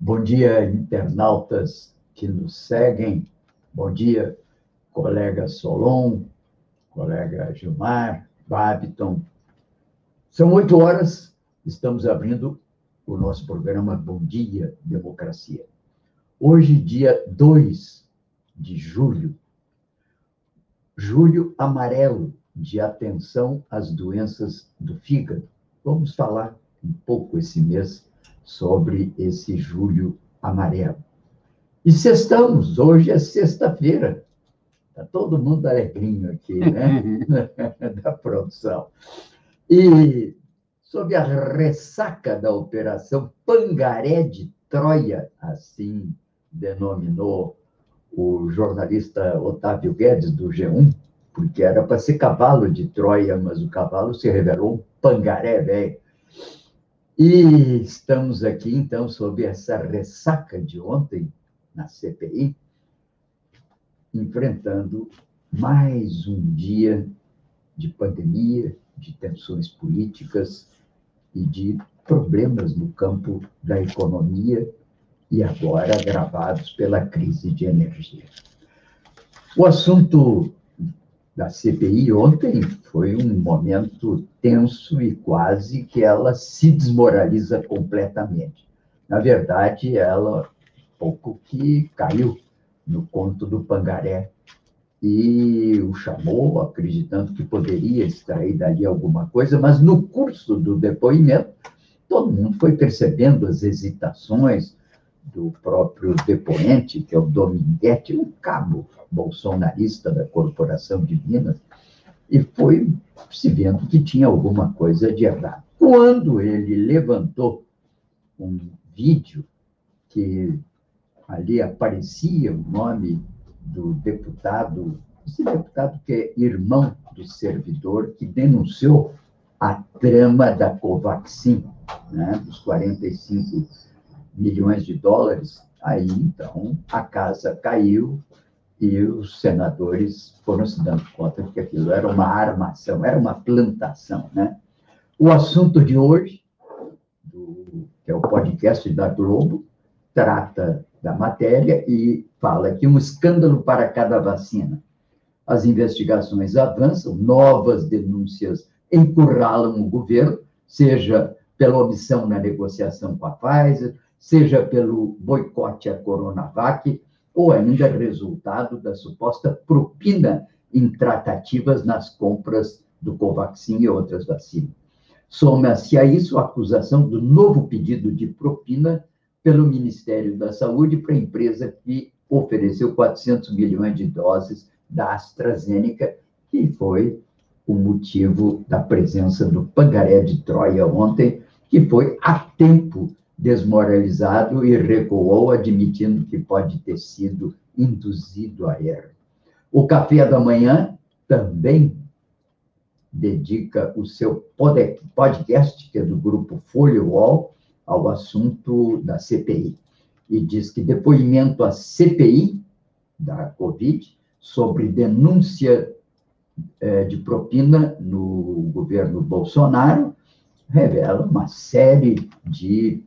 Bom dia, internautas que nos seguem. Bom dia, colega Solon, colega Gilmar, Babiton. São oito horas, estamos abrindo o nosso programa Bom Dia Democracia. Hoje, dia 2 de julho, julho amarelo de atenção às doenças do fígado. Vamos falar um pouco esse mês sobre esse julho amarelo. E sextamos, hoje é sexta-feira. Está todo mundo alegrinho aqui, né? da produção. E sob a ressaca da operação Pangaré de Troia, assim denominou o jornalista Otávio Guedes, do G1, porque era para ser cavalo de Troia, mas o cavalo se revelou um pangaré velho. E estamos aqui, então, sob essa ressaca de ontem, na CPI, enfrentando mais um dia de pandemia, de tensões políticas e de problemas no campo da economia e agora agravados pela crise de energia. O assunto da CPI ontem foi um momento tenso e quase que ela se desmoraliza completamente. Na verdade, ela pouco que caiu no conto do Pangaré e o chamou, acreditando que poderia extrair dali alguma coisa, mas no curso do depoimento, todo mundo foi percebendo as hesitações do próprio depoente, que é o Dominguete, um cabo bolsonarista da Corporação de Minas, e foi se vendo que tinha alguma coisa de errado. Quando ele levantou um vídeo que ali aparecia o nome do deputado, esse deputado que é irmão do servidor, que denunciou a trama da Covaxin, né, dos 45 milhões de dólares, aí então a casa caiu, e os senadores foram se dando conta de que aquilo era uma armação, era uma plantação. Né? O assunto de hoje, do, que é o podcast da Globo, trata da matéria e fala que um escândalo para cada vacina. As investigações avançam, novas denúncias encurralam o governo, seja pela omissão na negociação com a Pfizer, seja pelo boicote à Coronavac, ou ainda resultado da suposta propina em tratativas nas compras do Covaxin e outras vacinas. Soma-se a isso a acusação do novo pedido de propina pelo Ministério da Saúde para a empresa que ofereceu 400 milhões de doses da AstraZeneca, que foi o motivo da presença do Pangaré de Troia ontem, que foi a tempo desmoralizado e recuou, admitindo que pode ter sido induzido a erro. O Café da Manhã também dedica o seu podcast, que é do grupo Folha Wall, ao assunto da CPI. E diz que depoimento à CPI da Covid sobre denúncia eh, de propina no governo Bolsonaro revela uma série de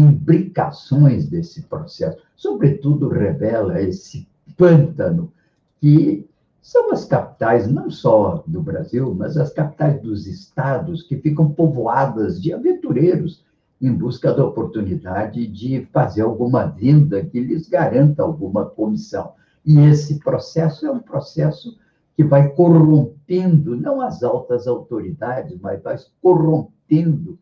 implicações desse processo. Sobretudo, revela esse pântano que são as capitais, não só do Brasil, mas as capitais dos estados, que ficam povoadas de aventureiros em busca da oportunidade de fazer alguma venda que lhes garanta alguma comissão. E esse processo é um processo que vai corrompendo, não as altas autoridades, mas vai corrompendo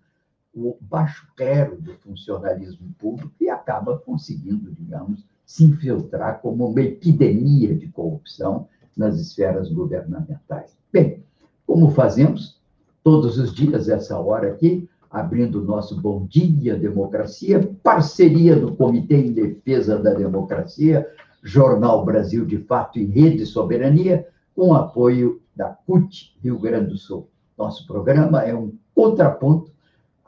o baixo clero do funcionalismo público e acaba conseguindo, digamos, se infiltrar como uma epidemia de corrupção nas esferas governamentais. Bem, como fazemos todos os dias, essa hora aqui, abrindo o nosso Bom Dia Democracia, parceria do Comitê em Defesa da Democracia, Jornal Brasil de Fato e Rede Soberania, com apoio da CUT Rio Grande do Sul. Nosso programa é um contraponto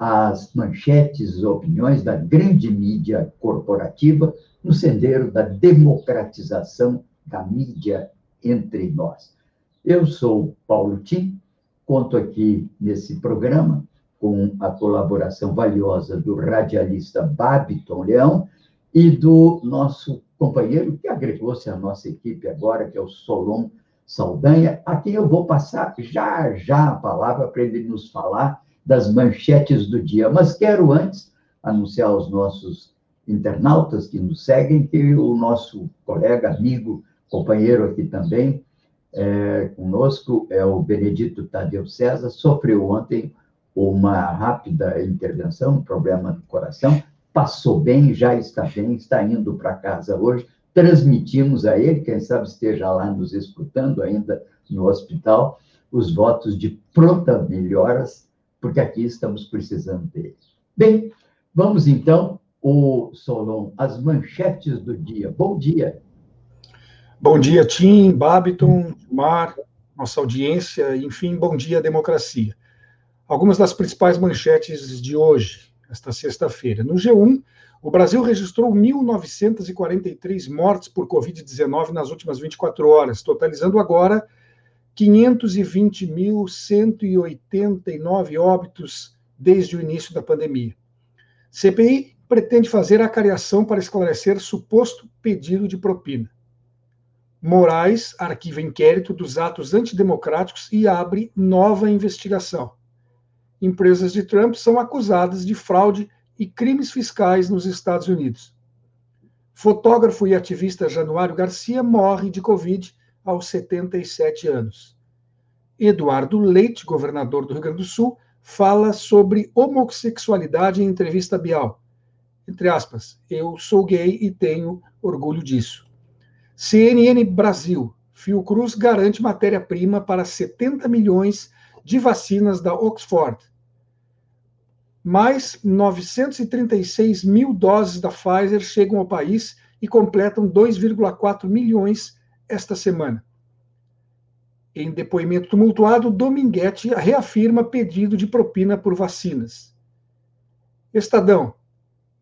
às manchetes opiniões da grande mídia corporativa no sendeiro da democratização da mídia entre nós. Eu sou Paulo Tim, conto aqui nesse programa com a colaboração valiosa do radialista Babiton Leão e do nosso companheiro que agregou-se à nossa equipe agora, que é o Solon Saldanha, a quem eu vou passar já já a palavra para ele nos falar das manchetes do dia. Mas quero antes anunciar aos nossos internautas que nos seguem que o nosso colega, amigo, companheiro aqui também, é, conosco, é o Benedito Tadeu César, sofreu ontem uma rápida intervenção, um problema no coração, passou bem, já está bem, está indo para casa hoje, transmitimos a ele, quem sabe esteja lá nos escutando ainda no hospital, os votos de pronta melhoras, porque aqui estamos precisando dele. Bem, vamos então, o Solon, as manchetes do dia. Bom dia. Bom dia, Tim, Babiton, Mar, nossa audiência, enfim, bom dia, democracia. Algumas das principais manchetes de hoje, esta sexta-feira. No G1, o Brasil registrou 1.943 mortes por Covid-19 nas últimas 24 horas, totalizando agora 520.189 óbitos desde o início da pandemia. CPI pretende fazer a cariação para esclarecer suposto pedido de propina. Moraes arquiva inquérito dos atos antidemocráticos e abre nova investigação. Empresas de Trump são acusadas de fraude e crimes fiscais nos Estados Unidos. Fotógrafo e ativista Januário Garcia morre de Covid aos 77 anos. Eduardo Leite, governador do Rio Grande do Sul, fala sobre homossexualidade em entrevista Bial. Entre aspas, eu sou gay e tenho orgulho disso. CNN Brasil, Fiocruz garante matéria-prima para 70 milhões de vacinas da Oxford mais 936 mil doses da Pfizer chegam ao país e completam 2,4 milhões esta semana. Em depoimento tumultuado, Dominguete reafirma pedido de propina por vacinas. Estadão.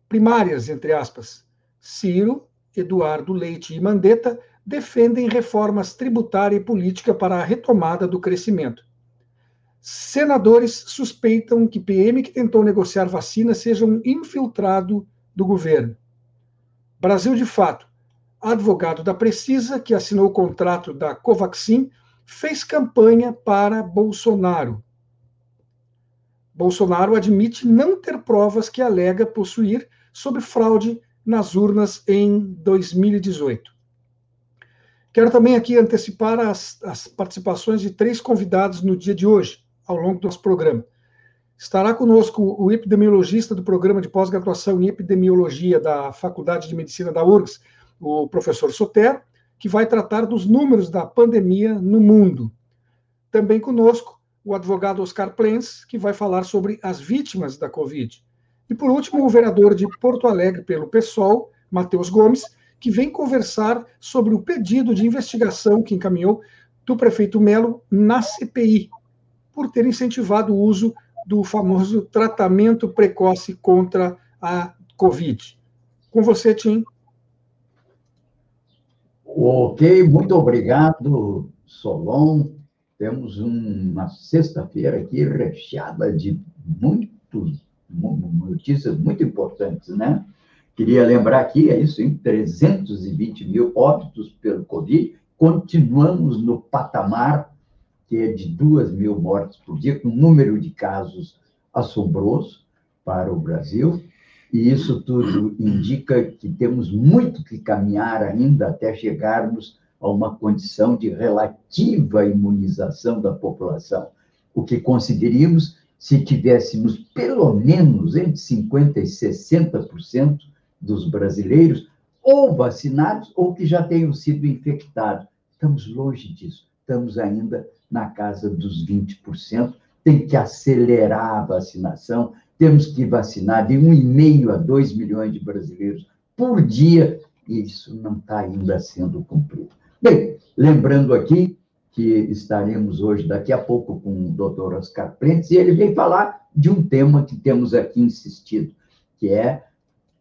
Primárias, entre aspas. Ciro, Eduardo Leite e Mandetta defendem reformas tributária e política para a retomada do crescimento. Senadores suspeitam que PM que tentou negociar vacina seja um infiltrado do governo. Brasil de fato. Advogado da Precisa, que assinou o contrato da Covaxin, fez campanha para Bolsonaro. Bolsonaro admite não ter provas que alega possuir sobre fraude nas urnas em 2018. Quero também aqui antecipar as, as participações de três convidados no dia de hoje ao longo do nosso programa. Estará conosco o epidemiologista do programa de pós-graduação em epidemiologia da Faculdade de Medicina da URGS, o professor Sotero, que vai tratar dos números da pandemia no mundo. Também conosco o advogado Oscar Plens, que vai falar sobre as vítimas da Covid. E por último, o vereador de Porto Alegre pelo PSOL, Matheus Gomes, que vem conversar sobre o pedido de investigação que encaminhou do prefeito Melo na CPI, por ter incentivado o uso do famoso tratamento precoce contra a Covid. Com você, Tim. Ok, muito obrigado, Solon. Temos uma sexta-feira aqui recheada de muitos, notícias muito importantes, né? Queria lembrar aqui, é isso, em 320 mil óbitos pelo Covid, continuamos no patamar que é de duas mil mortes por dia, com um número de casos assombroso para o Brasil. E isso tudo indica que temos muito que caminhar ainda até chegarmos a uma condição de relativa imunização da população. O que conseguiríamos se tivéssemos pelo menos entre 50% e 60% dos brasileiros ou vacinados ou que já tenham sido infectados. Estamos longe disso. Estamos ainda na casa dos 20%. Tem que acelerar a vacinação, temos que vacinar de 1,5 a 2 milhões de brasileiros por dia, e isso não está ainda sendo cumprido. Bem, lembrando aqui que estaremos hoje, daqui a pouco, com o doutor Oscar Prentes, e ele vem falar de um tema que temos aqui insistido, que é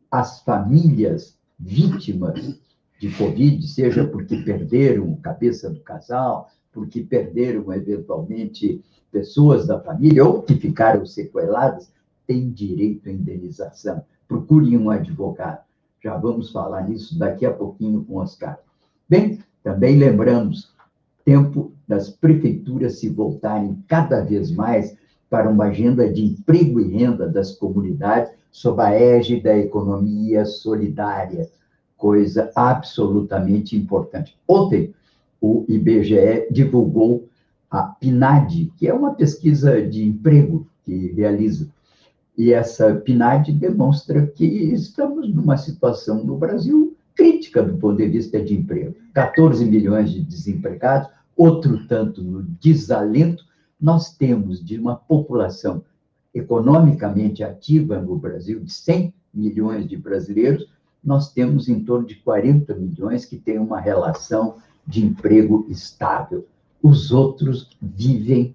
as famílias vítimas de Covid, seja porque perderam cabeça do casal, porque perderam, eventualmente, pessoas da família ou que ficaram sequeladas, têm direito à indenização. Procurem um advogado. Já vamos falar nisso daqui a pouquinho com o Oscar. Bem, também lembramos, tempo das prefeituras se voltarem cada vez mais para uma agenda de emprego e renda das comunidades sob a égide da economia solidária, coisa absolutamente importante. Ontem, o IBGE divulgou a PNAD, que é uma pesquisa de emprego que realiza. E essa PNAD demonstra que estamos numa situação no Brasil crítica do ponto de vista de emprego. 14 milhões de desempregados, outro tanto no desalento. Nós temos de uma população economicamente ativa no Brasil, de 100 milhões de brasileiros, nós temos em torno de 40 milhões que têm uma relação de emprego estável. Os outros vivem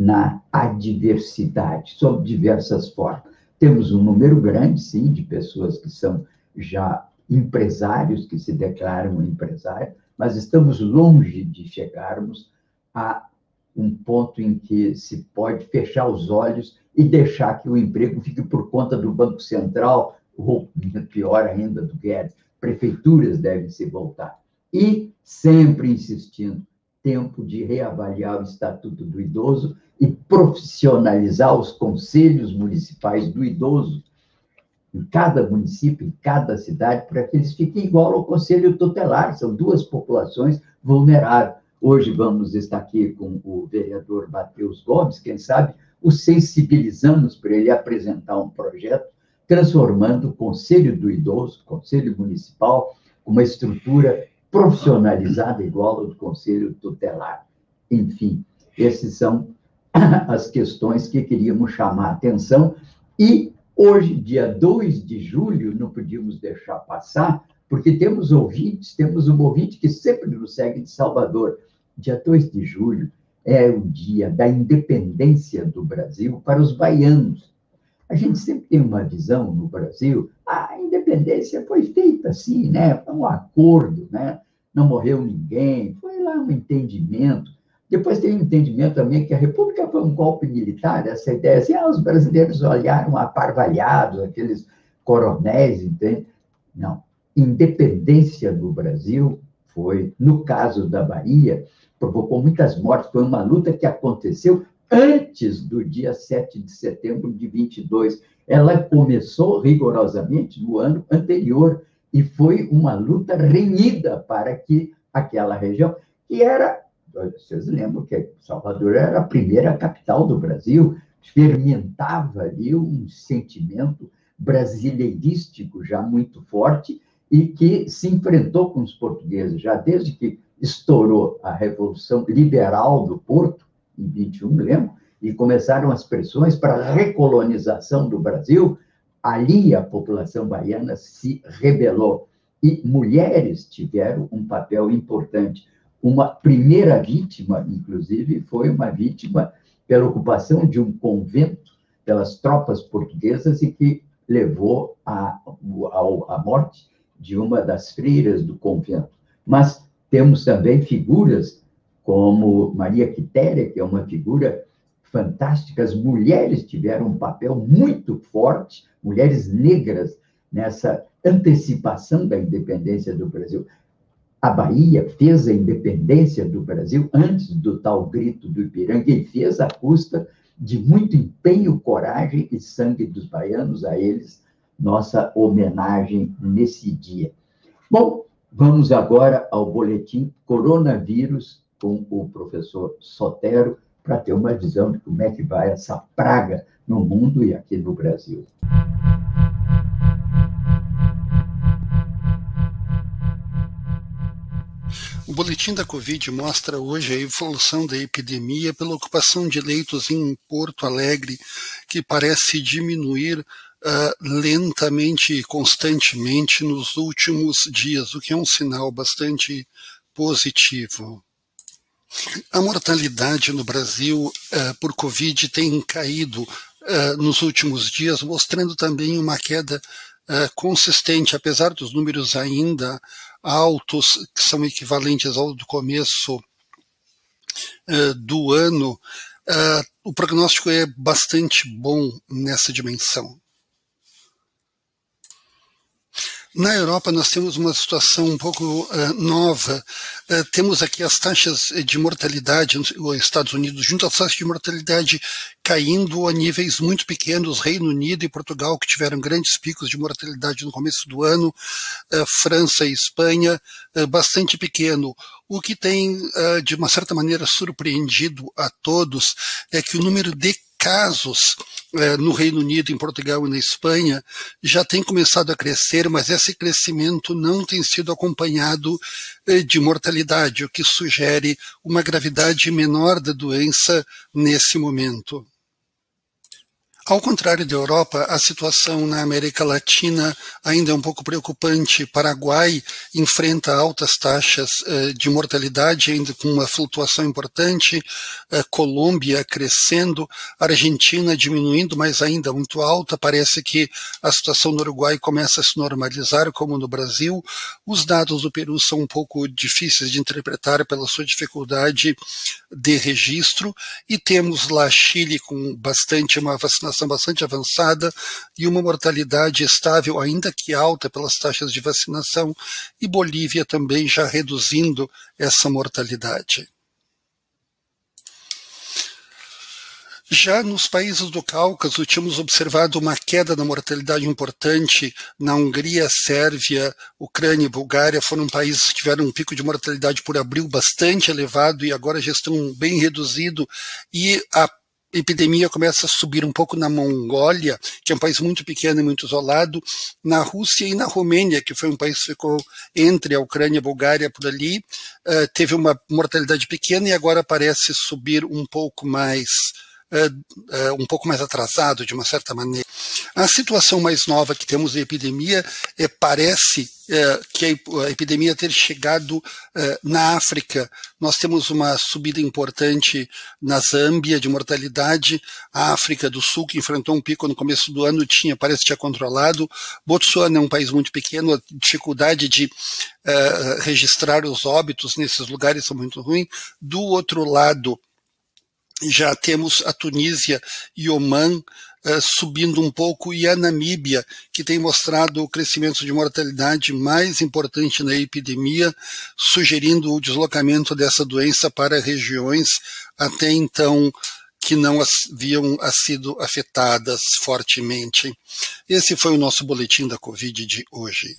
na adversidade, sob diversas formas. Temos um número grande, sim, de pessoas que são já empresários, que se declaram empresários, mas estamos longe de chegarmos a um ponto em que se pode fechar os olhos e deixar que o emprego fique por conta do Banco Central, ou pior ainda, do Guedes. Prefeituras devem se voltar. E sempre insistindo, tempo de reavaliar o Estatuto do Idoso e profissionalizar os conselhos municipais do idoso em cada município, em cada cidade, para que eles fiquem igual ao conselho tutelar. São duas populações vulneráveis. Hoje vamos estar aqui com o vereador Matheus Gomes, quem sabe o sensibilizamos para ele apresentar um projeto transformando o Conselho do Idoso, Conselho Municipal, uma estrutura profissionalizada igual ao do Conselho Tutelar. Enfim, essas são as questões que queríamos chamar a atenção e hoje, dia 2 de julho, não podíamos deixar passar, porque temos ouvintes, temos um ouvinte que sempre nos segue de Salvador, dia 2 de julho, é o dia da independência do Brasil para os baianos. A gente sempre tem uma visão no Brasil, a independência foi feita assim, né? Foi um acordo, né? Não morreu ninguém, foi lá um entendimento. Depois tem um entendimento também que a República foi um golpe militar, essa ideia assim, ah, os brasileiros olharam aparvalhados, aqueles coronéis, entende? Não. Independência do Brasil foi, no caso da Bahia, provocou muitas mortes, foi uma luta que aconteceu antes do dia 7 de setembro de 22. Ela começou rigorosamente no ano anterior e foi uma luta renhida para que aquela região, que era, vocês lembram que Salvador era a primeira capital do Brasil, fermentava ali um sentimento brasileirístico já muito forte e que se enfrentou com os portugueses já desde que estourou a Revolução Liberal do Porto, 21, lembro, e começaram as pressões para a recolonização do Brasil, ali a população baiana se rebelou. E mulheres tiveram um papel importante. Uma primeira vítima, inclusive, foi uma vítima pela ocupação de um convento pelas tropas portuguesas e que levou à a, a, morte de uma das freiras do convento. Mas temos também figuras como Maria Quitéria, que é uma figura fantástica. As mulheres tiveram um papel muito forte, mulheres negras, nessa antecipação da independência do Brasil. A Bahia fez a independência do Brasil antes do tal grito do Ipiranga e fez à custa de muito empenho, coragem e sangue dos baianos, a eles nossa homenagem nesse dia. Bom, Vamos agora ao boletim Coronavírus com o professor Sotero para ter uma visão de como é que vai essa praga no mundo e aqui no Brasil. O boletim da Covid mostra hoje a evolução da epidemia pela ocupação de leitos em Porto Alegre, que parece diminuir uh, lentamente e constantemente nos últimos dias, o que é um sinal bastante positivo. A mortalidade no Brasil uh, por Covid tem caído uh, nos últimos dias, mostrando também uma queda consistente, apesar dos números ainda altos, que são equivalentes ao do começo do ano, o prognóstico é bastante bom nessa dimensão. Na Europa, nós temos uma situação um pouco uh, nova. Uh, temos aqui as taxas de mortalidade nos Estados Unidos, junto às taxas de mortalidade caindo a níveis muito pequenos. Reino Unido e Portugal, que tiveram grandes picos de mortalidade no começo do ano, uh, França e Espanha, bastante pequeno. O que tem, de uma certa maneira, surpreendido a todos é que o número de casos é, no Reino Unido, em Portugal e na Espanha já tem começado a crescer, mas esse crescimento não tem sido acompanhado é, de mortalidade, o que sugere uma gravidade menor da doença nesse momento. Ao contrário da Europa, a situação na América Latina ainda é um pouco preocupante. Paraguai enfrenta altas taxas uh, de mortalidade, ainda com uma flutuação importante. Uh, Colômbia crescendo, Argentina diminuindo, mas ainda muito alta. Parece que a situação no Uruguai começa a se normalizar, como no Brasil. Os dados do Peru são um pouco difíceis de interpretar pela sua dificuldade de registro. E temos lá Chile com bastante uma vacinação bastante avançada e uma mortalidade estável, ainda que alta pelas taxas de vacinação, e Bolívia também já reduzindo essa mortalidade. Já nos países do Cáucaso, tínhamos observado uma queda na mortalidade importante. Na Hungria, Sérvia, Ucrânia e Bulgária foram países que tiveram um pico de mortalidade por abril bastante elevado e agora já estão bem reduzido. E a epidemia começa a subir um pouco na Mongólia, que é um país muito pequeno e muito isolado, na Rússia e na Romênia, que foi um país que ficou entre a Ucrânia e a Bulgária por ali, uh, teve uma mortalidade pequena e agora parece subir um pouco mais um pouco mais atrasado, de uma certa maneira. A situação mais nova que temos de epidemia é, parece é, que a epidemia ter chegado é, na África. Nós temos uma subida importante na Zâmbia de mortalidade. A África do Sul, que enfrentou um pico no começo do ano, tinha, parece que tinha controlado. Botsuana é um país muito pequeno, a dificuldade de uh, registrar os óbitos nesses lugares são muito ruins. Do outro lado, já temos a Tunísia e Oman uh, subindo um pouco e a Namíbia, que tem mostrado o crescimento de mortalidade mais importante na epidemia, sugerindo o deslocamento dessa doença para regiões até então que não haviam sido afetadas fortemente. Esse foi o nosso boletim da Covid de hoje.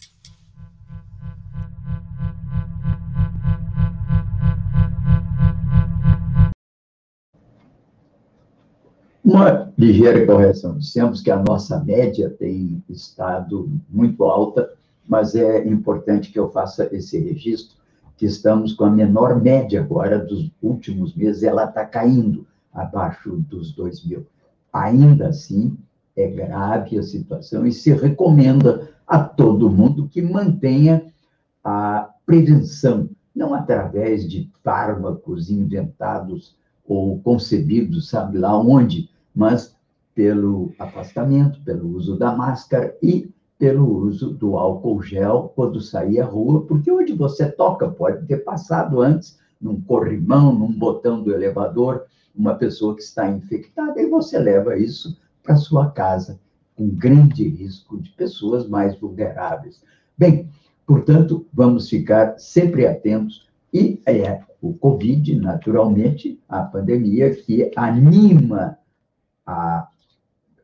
Uma ligeira correção. Dissemos que a nossa média tem estado muito alta, mas é importante que eu faça esse registro, que estamos com a menor média agora dos últimos meses, ela está caindo abaixo dos 2 mil. Ainda assim, é grave a situação e se recomenda a todo mundo que mantenha a prevenção, não através de fármacos inventados ou concebidos, sabe lá onde, mas pelo afastamento, pelo uso da máscara e pelo uso do álcool gel quando sair à rua, porque onde você toca pode ter passado antes num corrimão, num botão do elevador, uma pessoa que está infectada, e você leva isso para sua casa, com grande risco de pessoas mais vulneráveis. Bem, portanto, vamos ficar sempre atentos e é o Covid, naturalmente, a pandemia que anima a,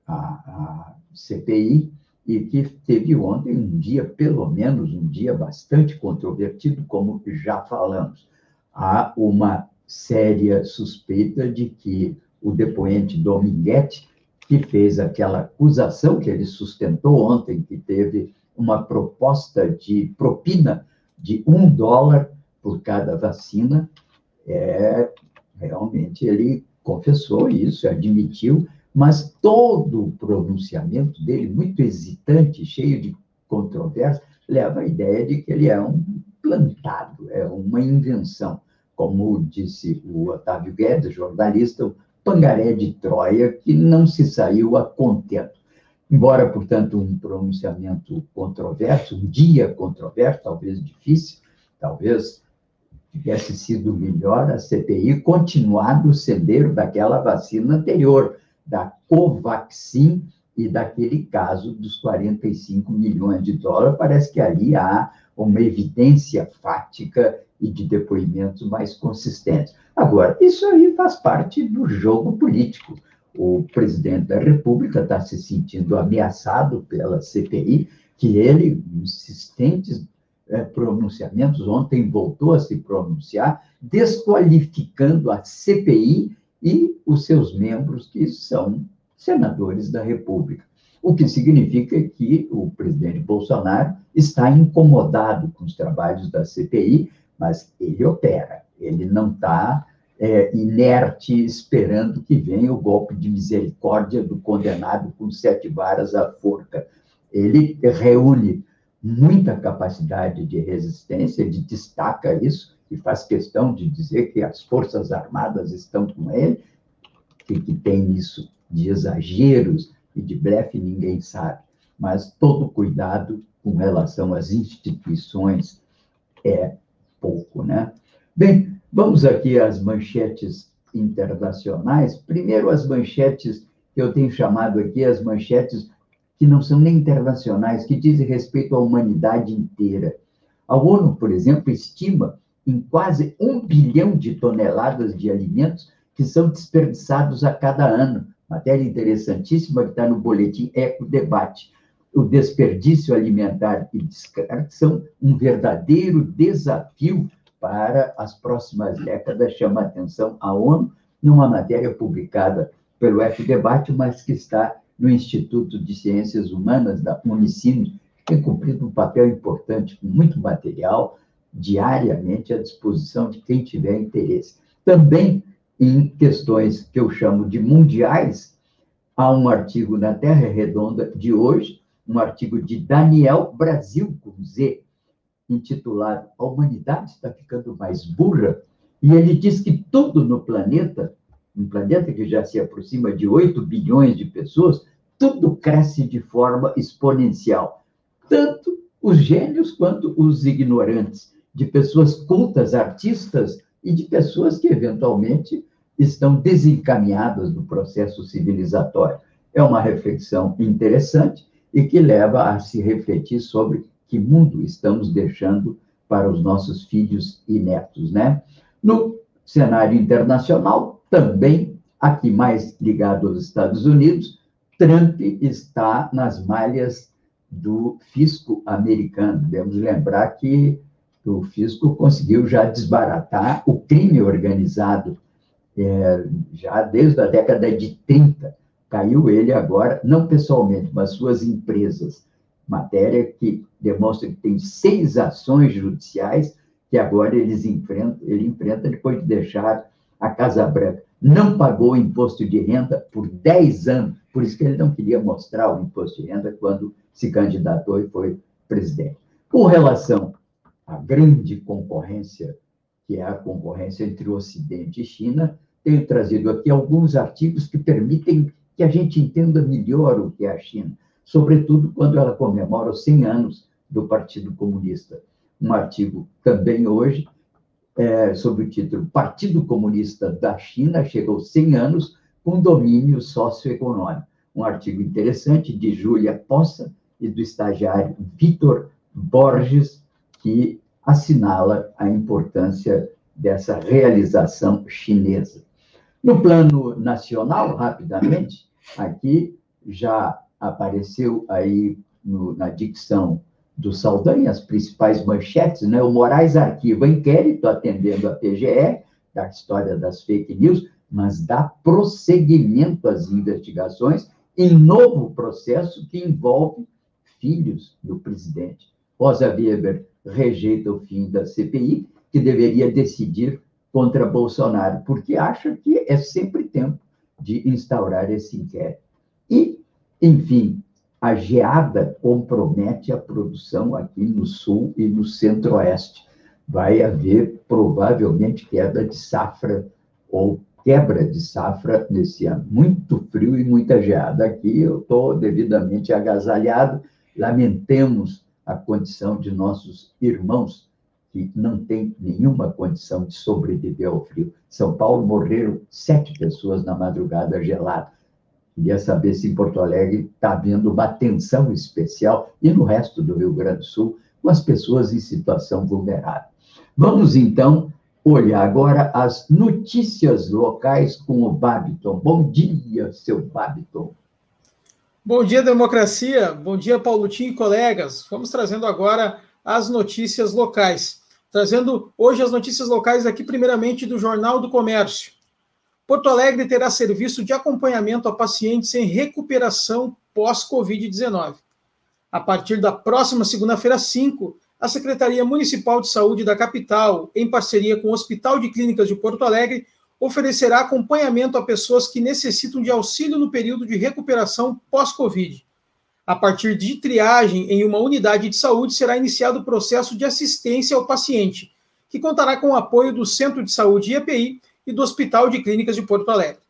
a, a CPI e que teve ontem um dia, pelo menos um dia bastante controvertido, como já falamos. Há uma séria suspeita de que o depoente Dominguete, que fez aquela acusação que ele sustentou ontem, que teve uma proposta de propina de um dólar por cada vacina, é, realmente ele confessou isso, admitiu, mas todo o pronunciamento dele, muito hesitante, cheio de controvérsia, leva à ideia de que ele é um plantado, é uma invenção. Como disse o Otávio Guedes, jornalista, o pangaré de Troia, que não se saiu a contento. Embora, portanto, um pronunciamento controverso, um dia controverso, talvez difícil, talvez tivesse sido melhor a CPI continuar no sendeiro daquela vacina anterior, da Covaxin e daquele caso dos 45 milhões de dólares. Parece que ali há uma evidência fática e de depoimentos mais consistentes. Agora, isso aí faz parte do jogo político. O presidente da República está se sentindo ameaçado pela CPI, que ele, insistentes pronunciamentos, ontem voltou a se pronunciar, desqualificando a CPI e os seus membros, que são senadores da República. O que significa que o presidente Bolsonaro está incomodado com os trabalhos da CPI, mas ele opera, ele não está é, inerte esperando que venha o golpe de misericórdia do condenado com sete varas à forca. Ele reúne muita capacidade de resistência, ele destaca isso e faz questão de dizer que as Forças Armadas estão com ele, que, que tem isso de exageros e de blefe, ninguém sabe. Mas todo cuidado com relação às instituições é pouco, né? Bem, vamos aqui às manchetes internacionais. Primeiro, as manchetes que eu tenho chamado aqui, as manchetes que não são nem internacionais, que dizem respeito à humanidade inteira. A ONU, por exemplo, estima em quase um bilhão de toneladas de alimentos que são desperdiçados a cada ano. Matéria interessantíssima que está no boletim Eco Debate. O desperdício alimentar e descarte são um verdadeiro desafio para as próximas décadas, chama a atenção a ONU, numa matéria publicada pelo Eco Debate, mas que está no Instituto de Ciências Humanas da Unicino, tem cumprido um papel importante, com muito material, diariamente à disposição de quem tiver interesse. Também em questões que eu chamo de mundiais, há um artigo na Terra Redonda de hoje, um artigo de Daniel Brasil, com Z, intitulado A Humanidade está ficando mais burra, e ele diz que tudo no planeta um planeta que já se aproxima de 8 bilhões de pessoas, tudo cresce de forma exponencial. Tanto os gênios quanto os ignorantes, de pessoas cultas, artistas e de pessoas que eventualmente estão desencaminhadas no processo civilizatório. É uma reflexão interessante e que leva a se refletir sobre que mundo estamos deixando para os nossos filhos e netos, né? No cenário internacional, também, aqui mais ligado aos Estados Unidos, Trump está nas malhas do fisco americano. Devemos lembrar que o fisco conseguiu já desbaratar o crime organizado é, já desde a década de 30. Caiu ele agora, não pessoalmente, mas suas empresas. Matéria que demonstra que tem seis ações judiciais que agora eles enfrentam, ele enfrenta depois de deixar a Casa Branca. Não pagou imposto de renda por 10 anos, por isso que ele não queria mostrar o imposto de renda quando se candidatou e foi presidente. Com relação à grande concorrência, que é a concorrência entre o Ocidente e China, tenho trazido aqui alguns artigos que permitem que a gente entenda melhor o que é a China, sobretudo quando ela comemora os 100 anos do Partido Comunista. Um artigo também hoje é, sob o título Partido Comunista da China chegou 100 anos com domínio socioeconômico. Um artigo interessante de Júlia Poça e do estagiário Vitor Borges, que assinala a importância dessa realização chinesa. No plano nacional, rapidamente, aqui já apareceu aí no, na dicção do Saldanha, as principais manchetes, né? O Moraes arquiva inquérito atendendo a PGE, da história das fake news, mas dá prosseguimento às investigações em novo processo que envolve filhos do presidente. Rosa Weber rejeita o fim da CPI que deveria decidir contra Bolsonaro, porque acha que é sempre tempo de instaurar esse inquérito. E, enfim, a geada compromete a produção aqui no sul e no centro-oeste. Vai haver provavelmente queda de safra ou quebra de safra nesse ano. Muito frio e muita geada. Aqui eu estou devidamente agasalhado. Lamentemos a condição de nossos irmãos que não têm nenhuma condição de sobreviver ao frio. São Paulo morreram sete pessoas na madrugada gelada. Queria saber se em Porto Alegre está havendo uma atenção especial e no resto do Rio Grande do Sul com as pessoas em situação vulnerável. Vamos então olhar agora as notícias locais com o Babiton. Bom dia, seu Babiton. Bom dia, democracia. Bom dia, Paulo Tim e colegas. Vamos trazendo agora as notícias locais. Trazendo hoje as notícias locais aqui, primeiramente, do Jornal do Comércio. Porto Alegre terá serviço de acompanhamento a pacientes em recuperação pós-Covid-19. A partir da próxima segunda-feira, 5, a Secretaria Municipal de Saúde da capital, em parceria com o Hospital de Clínicas de Porto Alegre, oferecerá acompanhamento a pessoas que necessitam de auxílio no período de recuperação pós-Covid. A partir de triagem em uma unidade de saúde, será iniciado o processo de assistência ao paciente, que contará com o apoio do Centro de Saúde IEPI e do Hospital de Clínicas de Porto Alegre.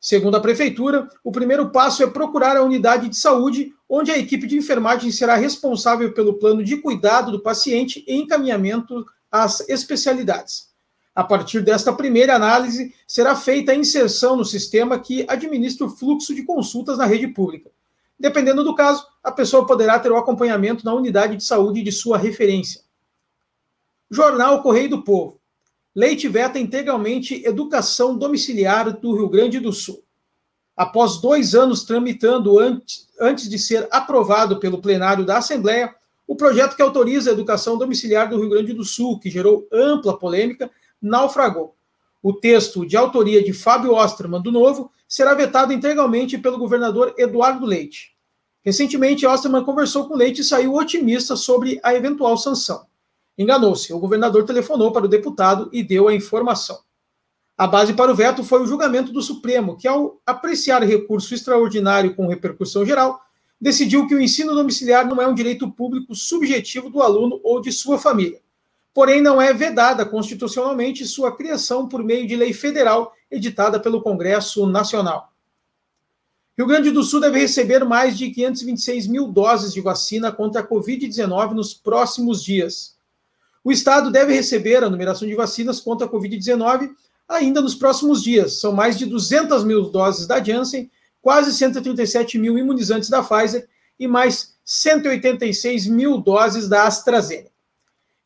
Segundo a Prefeitura, o primeiro passo é procurar a unidade de saúde, onde a equipe de enfermagem será responsável pelo plano de cuidado do paciente e encaminhamento às especialidades. A partir desta primeira análise, será feita a inserção no sistema que administra o fluxo de consultas na rede pública. Dependendo do caso, a pessoa poderá ter o acompanhamento na unidade de saúde de sua referência. Jornal Correio do Povo. Leite veta integralmente educação domiciliar do Rio Grande do Sul. Após dois anos tramitando antes, antes de ser aprovado pelo plenário da Assembleia, o projeto que autoriza a educação domiciliar do Rio Grande do Sul, que gerou ampla polêmica, naufragou. O texto, de autoria de Fábio Osterman, do Novo, será vetado integralmente pelo governador Eduardo Leite. Recentemente, Osterman conversou com Leite e saiu otimista sobre a eventual sanção. Enganou-se. O governador telefonou para o deputado e deu a informação. A base para o veto foi o julgamento do Supremo, que, ao apreciar recurso extraordinário com repercussão geral, decidiu que o ensino domiciliar não é um direito público subjetivo do aluno ou de sua família. Porém, não é vedada constitucionalmente sua criação por meio de lei federal editada pelo Congresso Nacional. Rio Grande do Sul deve receber mais de 526 mil doses de vacina contra a Covid-19 nos próximos dias. O Estado deve receber a numeração de vacinas contra a Covid-19 ainda nos próximos dias. São mais de 200 mil doses da Janssen, quase 137 mil imunizantes da Pfizer e mais 186 mil doses da AstraZeneca.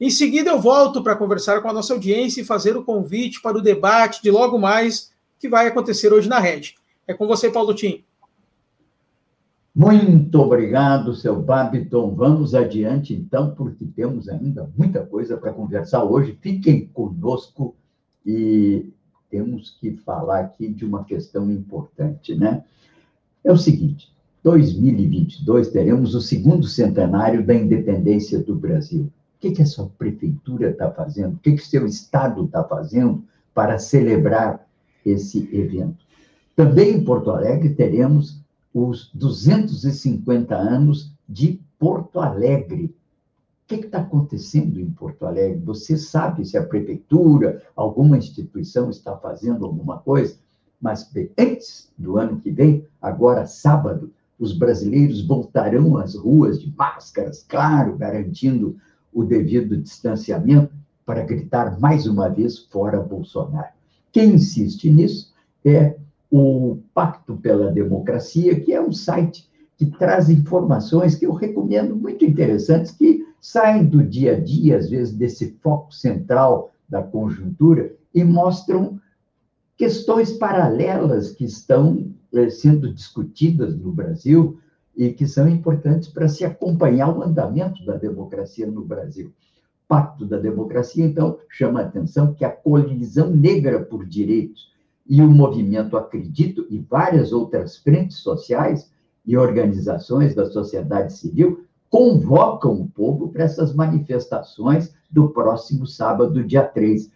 Em seguida, eu volto para conversar com a nossa audiência e fazer o convite para o debate de logo mais que vai acontecer hoje na rede. É com você, Paulo Tim. Muito obrigado, seu Babiton. Vamos adiante, então, porque temos ainda muita coisa para conversar hoje. Fiquem conosco e temos que falar aqui de uma questão importante, né? É o seguinte: 2022 teremos o segundo centenário da independência do Brasil. O que, que a sua prefeitura está fazendo? O que, que seu estado está fazendo para celebrar esse evento? Também em Porto Alegre teremos os 250 anos de Porto Alegre. O que está acontecendo em Porto Alegre? Você sabe se a prefeitura, alguma instituição está fazendo alguma coisa? Mas antes do ano que vem, agora sábado, os brasileiros voltarão às ruas de máscaras, claro, garantindo o devido distanciamento, para gritar mais uma vez fora Bolsonaro. Quem insiste nisso é o Pacto pela Democracia, que é um site que traz informações que eu recomendo muito interessantes, que saem do dia a dia, às vezes, desse foco central da conjuntura e mostram questões paralelas que estão eh, sendo discutidas no Brasil e que são importantes para se acompanhar o andamento da democracia no Brasil. Pacto da Democracia, então, chama a atenção que a colisão negra por direitos e o movimento Acredito e várias outras frentes sociais e organizações da sociedade civil convocam o povo para essas manifestações do próximo sábado, dia 3,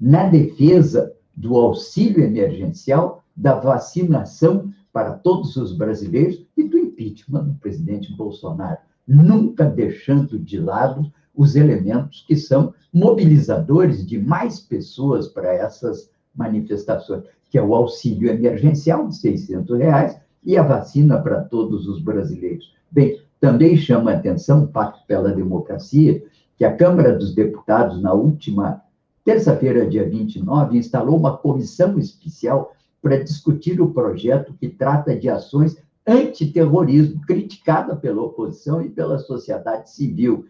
na defesa do auxílio emergencial, da vacinação para todos os brasileiros e do impeachment do presidente Bolsonaro, nunca deixando de lado os elementos que são mobilizadores de mais pessoas para essas manifestações, que é o auxílio emergencial de 600 reais e a vacina para todos os brasileiros. Bem, também chama a atenção Pacto pela Democracia, que a Câmara dos Deputados, na última terça-feira, dia 29, instalou uma comissão especial para discutir o projeto que trata de ações antiterrorismo, criticada pela oposição e pela sociedade civil.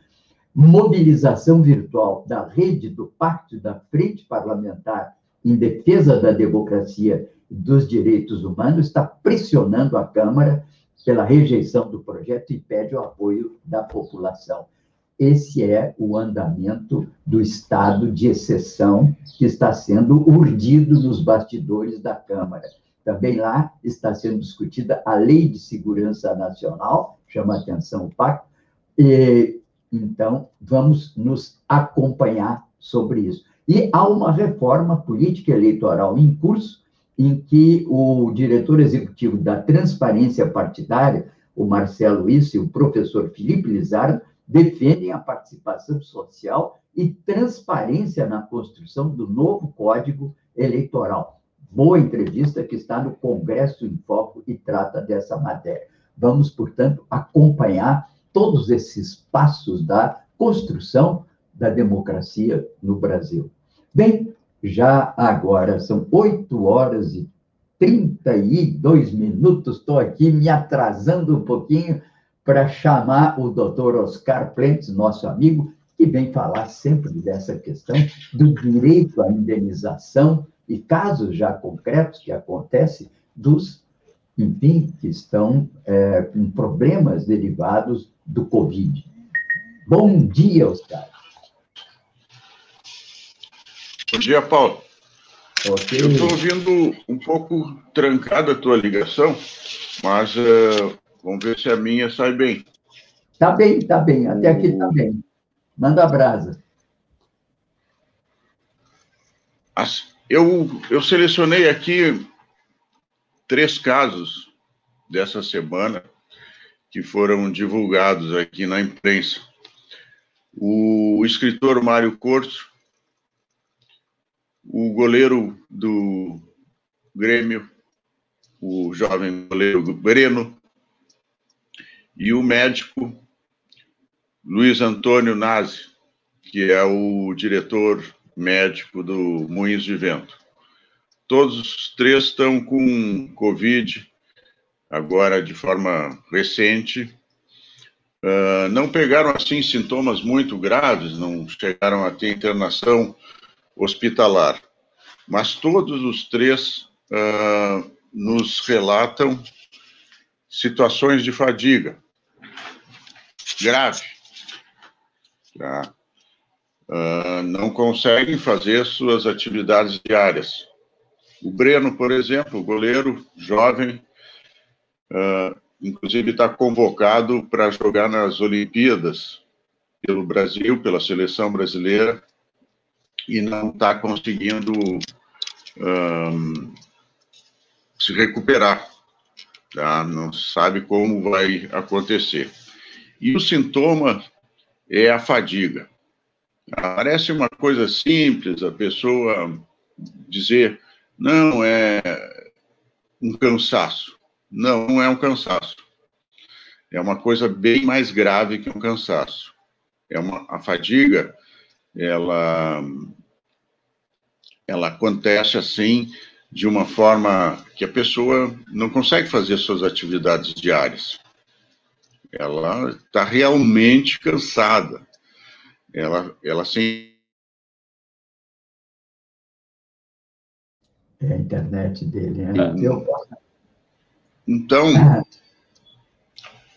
Mobilização virtual da rede do Pacto da Frente Parlamentar em defesa da democracia e dos direitos humanos está pressionando a Câmara pela rejeição do projeto e pede o apoio da população. Esse é o andamento do estado de exceção que está sendo urdido nos bastidores da Câmara. Também lá está sendo discutida a Lei de Segurança Nacional, chama a atenção o pacto, e, então vamos nos acompanhar sobre isso. E há uma reforma política eleitoral em curso, em que o diretor executivo da Transparência Partidária, o Marcelo Isso e o professor Felipe Lizardo, defendem a participação social e transparência na construção do novo Código Eleitoral. Boa entrevista que está no Congresso em Foco e trata dessa matéria. Vamos, portanto, acompanhar todos esses passos da construção da democracia no Brasil. Bem, já agora são 8 horas e 32 minutos, estou aqui me atrasando um pouquinho para chamar o doutor Oscar Plentes, nosso amigo, que vem falar sempre dessa questão do direito à indenização e casos já concretos que acontecem dos, enfim, que estão é, com problemas derivados do Covid. Bom dia, Oscar. Bom dia, Paulo. Okay. Eu estou ouvindo um pouco trancada a tua ligação, mas uh, vamos ver se a minha sai bem. Tá bem, tá bem. Até aqui tá bem. Manda a brasa. Eu, eu selecionei aqui três casos dessa semana que foram divulgados aqui na imprensa. O escritor Mário Corso o goleiro do Grêmio, o jovem goleiro Breno, e o médico Luiz Antônio Nazi, que é o diretor médico do Moinhos de Vento. Todos os três estão com Covid, agora de forma recente. Uh, não pegaram, assim, sintomas muito graves, não chegaram a ter internação hospitalar. Mas todos os três uh, nos relatam situações de fadiga grave. Tá? Uh, não conseguem fazer suas atividades diárias. O Breno, por exemplo, goleiro jovem, uh, inclusive está convocado para jogar nas Olimpíadas pelo Brasil, pela seleção brasileira, e não está conseguindo um, se recuperar. Tá? Não sabe como vai acontecer. E o sintoma é a fadiga. Parece uma coisa simples a pessoa dizer, não, é um cansaço. Não, não é um cansaço. É uma coisa bem mais grave que um cansaço. É uma, a fadiga ela, ela acontece assim de uma forma que a pessoa não consegue fazer suas atividades diárias. Ela está realmente cansada. Ela, ela sem é a internet dele, né? Então,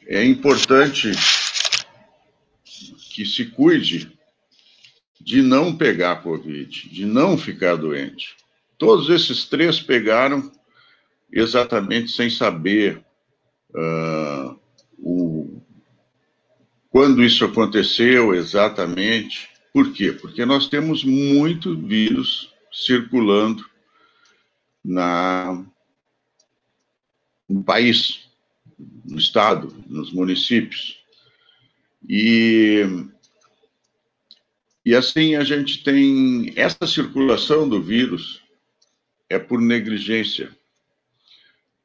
é importante que se cuide de não pegar Covid, de não ficar doente. Todos esses três pegaram exatamente sem saber uh, o, quando isso aconteceu exatamente. Por quê? Porque nós temos muito vírus circulando na, no país, no estado, nos municípios. E, e assim a gente tem essa circulação do vírus é por negligência.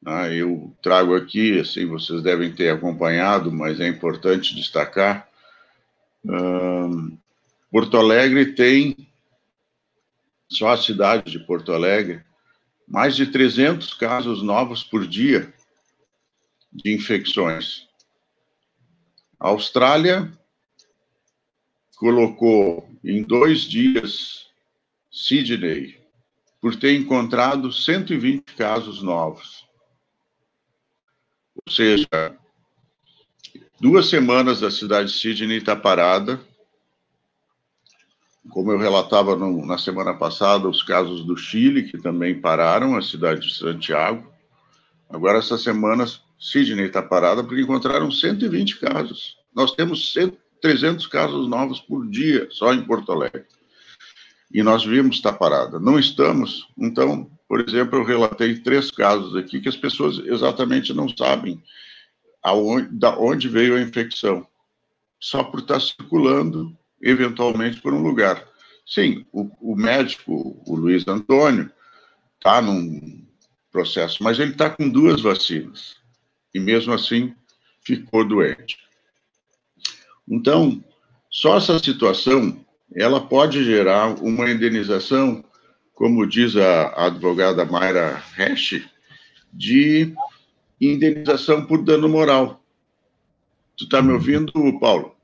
Ah, eu trago aqui, assim, vocês devem ter acompanhado, mas é importante destacar. Porto Alegre tem, só a cidade de Porto Alegre, mais de 300 casos novos por dia de infecções. A Austrália colocou em dois dias Sydney por ter encontrado 120 casos novos. Ou seja, duas semanas a cidade de Sydney está parada. Como eu relatava no, na semana passada, os casos do Chile, que também pararam, a cidade de Santiago. Agora, essa semana, Sydney está parada porque encontraram 120 casos. Nós temos 100, 300 casos novos por dia, só em Porto Alegre. E nós vimos estar parada. Não estamos. Então, por exemplo, eu relatei três casos aqui que as pessoas exatamente não sabem aonde, da onde veio a infecção, só por estar circulando, eventualmente, por um lugar. Sim, o, o médico, o Luiz Antônio, está num processo, mas ele está com duas vacinas e mesmo assim ficou doente. Então, só essa situação, ela pode gerar uma indenização, como diz a, advogada Mayra Hesch, de indenização por dano moral. Tu está me ouvindo, Paulo?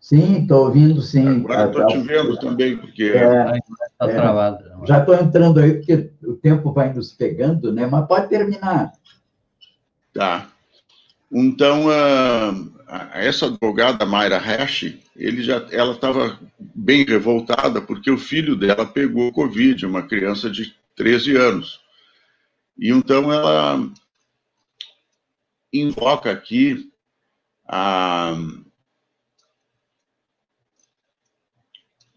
Sim, estou ouvindo, sim. Agora estou te vendo também, porque... É, tá é, travado. Já estou entrando aí, porque o tempo vai nos pegando, né? Mas pode terminar. Tá. Então, essa advogada, Mayra Hash, ele já, ela estava bem revoltada porque o filho dela pegou Covid, uma criança de 13 anos. E então ela invoca aqui a,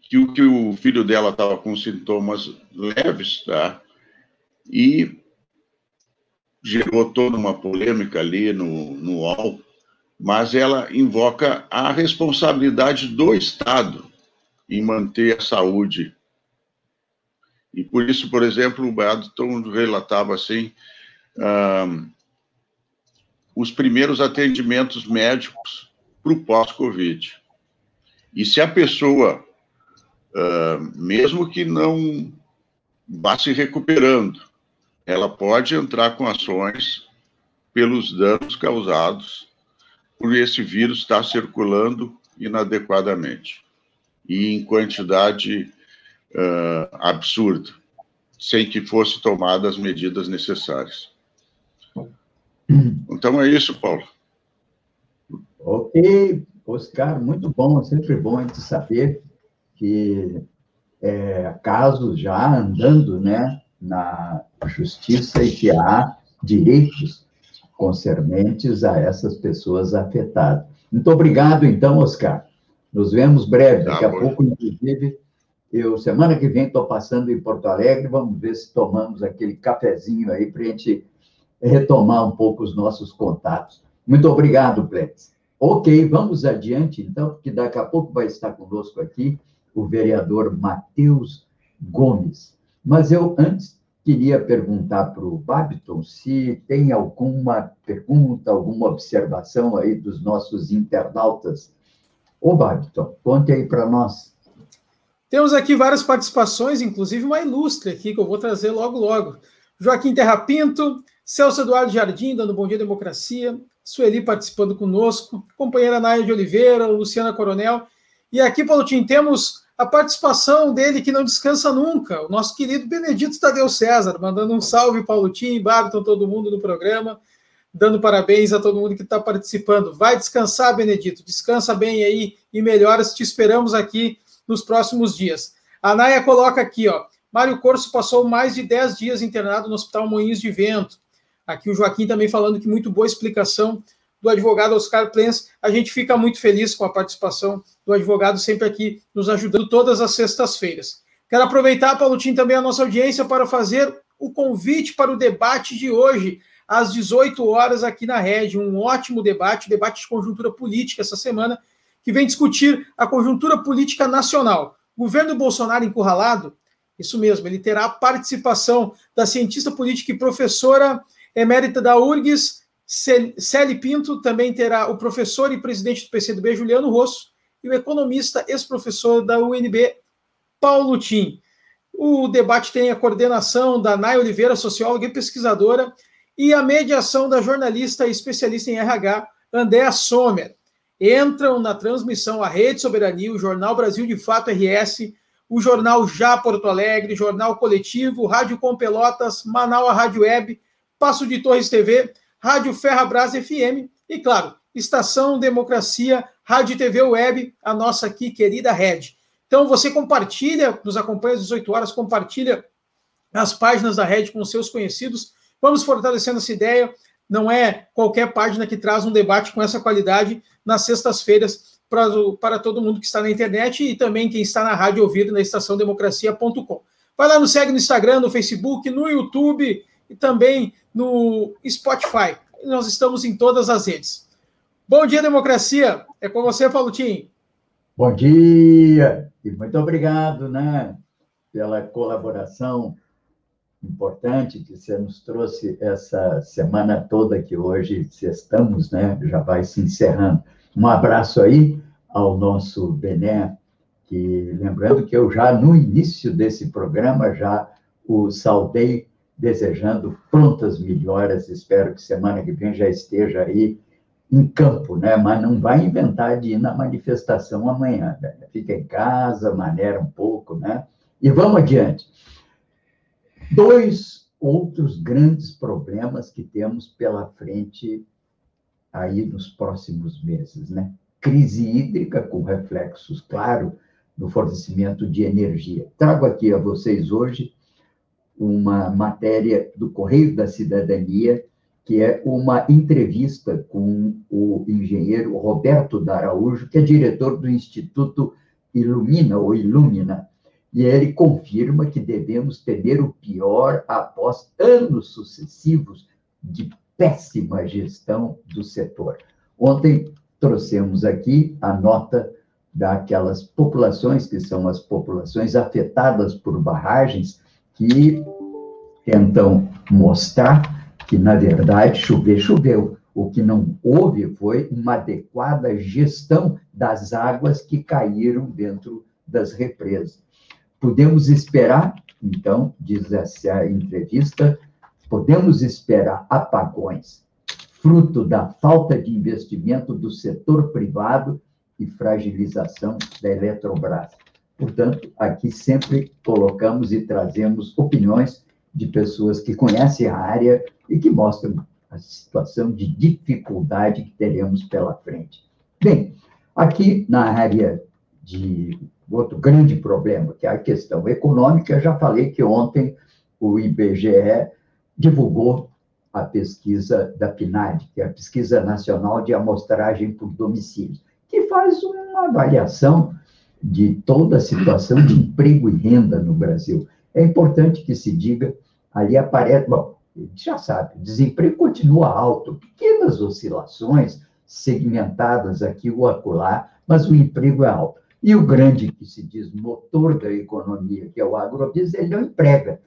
que o, que o filho dela estava com sintomas leves, tá? E gerou toda uma polêmica ali no, no UOL, mas ela invoca a responsabilidade do Estado em manter a saúde. E por isso, por exemplo, o Badton relatava assim, os primeiros atendimentos médicos para o pós-Covid. E se a pessoa, mesmo que não vá se recuperando, ela pode entrar com ações pelos danos causados por esse vírus estar circulando inadequadamente e em quantidade uh, absurda, sem que fosse tomadas as medidas necessárias. Então é isso, Paulo. Ok, Oscar, muito bom, sempre bom a gente saber que é, casos já andando, né, na justiça e que há direitos concernentes a essas pessoas afetadas. Muito obrigado, então, Oscar. Nos vemos breve. Daqui a pouco, inclusive, eu, semana que vem, estou passando em Porto Alegre. Vamos ver se tomamos aquele cafezinho aí para a gente retomar um pouco os nossos contatos. Muito obrigado, Plex. Ok, vamos adiante, então, porque daqui a pouco vai estar conosco aqui o vereador Matheus Gomes. Mas eu, antes, queria perguntar para o Babiton se tem alguma pergunta, alguma observação aí dos nossos internautas. Ô, Babiton, conte aí para nós. Temos aqui várias participações, inclusive uma ilustre aqui, que eu vou trazer logo, logo. Joaquim Terra Pinto, Celso Eduardo Jardim, dando bom dia democracia, Sueli participando conosco, companheira Naia de Oliveira, Luciana Coronel. E aqui, Paulotinho, temos a participação dele que não descansa nunca, o nosso querido Benedito Tadeu César, mandando um salve, Paulo Tim, Babiton, todo mundo no programa, dando parabéns a todo mundo que está participando. Vai descansar, Benedito, descansa bem aí e melhoras, te esperamos aqui nos próximos dias. A Naya coloca aqui, ó, Mário Corso passou mais de 10 dias internado no Hospital Moinhos de Vento. Aqui o Joaquim também falando que muito boa explicação do advogado Oscar Plens. A gente fica muito feliz com a participação do advogado, sempre aqui nos ajudando todas as sextas-feiras. Quero aproveitar, Paulo Tim, também a nossa audiência para fazer o convite para o debate de hoje, às 18 horas, aqui na Rede. Um ótimo debate, debate de conjuntura política essa semana, que vem discutir a conjuntura política nacional. Governo Bolsonaro encurralado? Isso mesmo, ele terá a participação da cientista política e professora emérita da URGS, Celi Pinto, também terá o professor e presidente do PCdoB, Juliano Rosso, e o economista, ex-professor da UNB, Paulo Tim. O debate tem a coordenação da Nay Oliveira, socióloga e pesquisadora, e a mediação da jornalista e especialista em RH, Andréa Sommer. Entram na transmissão a Rede Soberania, o Jornal Brasil de Fato RS, o Jornal Já Porto Alegre, Jornal Coletivo, Rádio Com Pelotas, Manaus Rádio Web, Passo de Torres TV, Rádio Ferrabras FM e, claro, Estação Democracia, Rádio TV Web, a nossa aqui querida rede. Então você compartilha, nos acompanha às 18 horas, compartilha as páginas da rede com seus conhecidos. Vamos fortalecendo essa ideia. Não é qualquer página que traz um debate com essa qualidade nas sextas-feiras para, para todo mundo que está na internet e também quem está na rádio ouvido na estaçãodemocracia.com. Vai lá, nos segue no Instagram, no Facebook, no YouTube e também no Spotify. Nós estamos em todas as redes. Bom dia, democracia. É com você, Paulo Tim. Bom dia e muito obrigado, né, pela colaboração importante que você nos trouxe essa semana toda que hoje estamos, né, já vai se encerrando. Um abraço aí ao nosso Bené, que lembrando que eu já no início desse programa já o saudei desejando prontas melhoras. Espero que semana que vem já esteja aí em campo, né? Mas não vai inventar de ir na manifestação amanhã. Né? Fica em casa, maneira um pouco, né? E vamos adiante. Dois outros grandes problemas que temos pela frente aí nos próximos meses, né? Crise hídrica com reflexos, claro, no fornecimento de energia. Trago aqui a vocês hoje uma matéria do Correio da Cidadania, que é uma entrevista com o engenheiro Roberto Daraújo, que é diretor do Instituto Ilumina, ou Ilumina, e ele confirma que devemos temer o pior após anos sucessivos de péssima gestão do setor. Ontem trouxemos aqui a nota daquelas populações que são as populações afetadas por barragens que tentam mostrar que, na verdade, chover, choveu. O que não houve foi uma adequada gestão das águas que caíram dentro das represas. Podemos esperar, então, diz essa entrevista, podemos esperar apagões, fruto da falta de investimento do setor privado e fragilização da Eletrobras. Portanto, aqui sempre colocamos e trazemos opiniões de pessoas que conhecem a área e que mostram a situação de dificuldade que teremos pela frente. Bem, aqui na área de outro grande problema, que é a questão econômica, já falei que ontem o IBGE divulgou a pesquisa da PNAD, que é a Pesquisa Nacional de Amostragem por Domicílio, que faz uma avaliação de toda a situação de emprego e renda no Brasil. É importante que se diga, ali aparece, bom, já sabe, desemprego continua alto, pequenas oscilações segmentadas aqui ou acolá, mas o emprego é alto. E o grande, que se diz motor da economia, que é o agrobusiness, ele não emprega.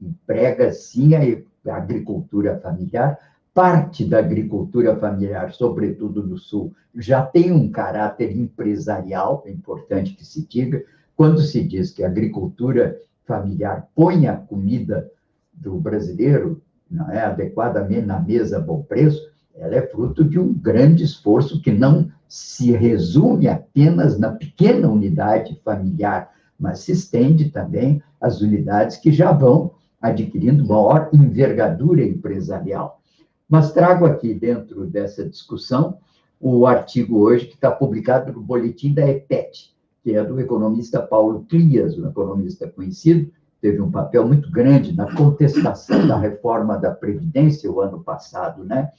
Emprega, sim, a agricultura familiar, parte da agricultura familiar, sobretudo no Sul, já tem um caráter empresarial, é importante que se diga, quando se diz que a agricultura familiar põe a comida do brasileiro não é, adequadamente na mesa a bom preço, ela é fruto de um grande esforço que não se resume apenas na pequena unidade familiar, mas se estende também às unidades que já vão adquirindo maior envergadura empresarial. Mas trago aqui dentro dessa discussão o artigo hoje que está publicado no boletim da EPET, que é do economista Paulo Clias, um economista conhecido, teve um papel muito grande na contestação da reforma da Previdência o ano passado, né?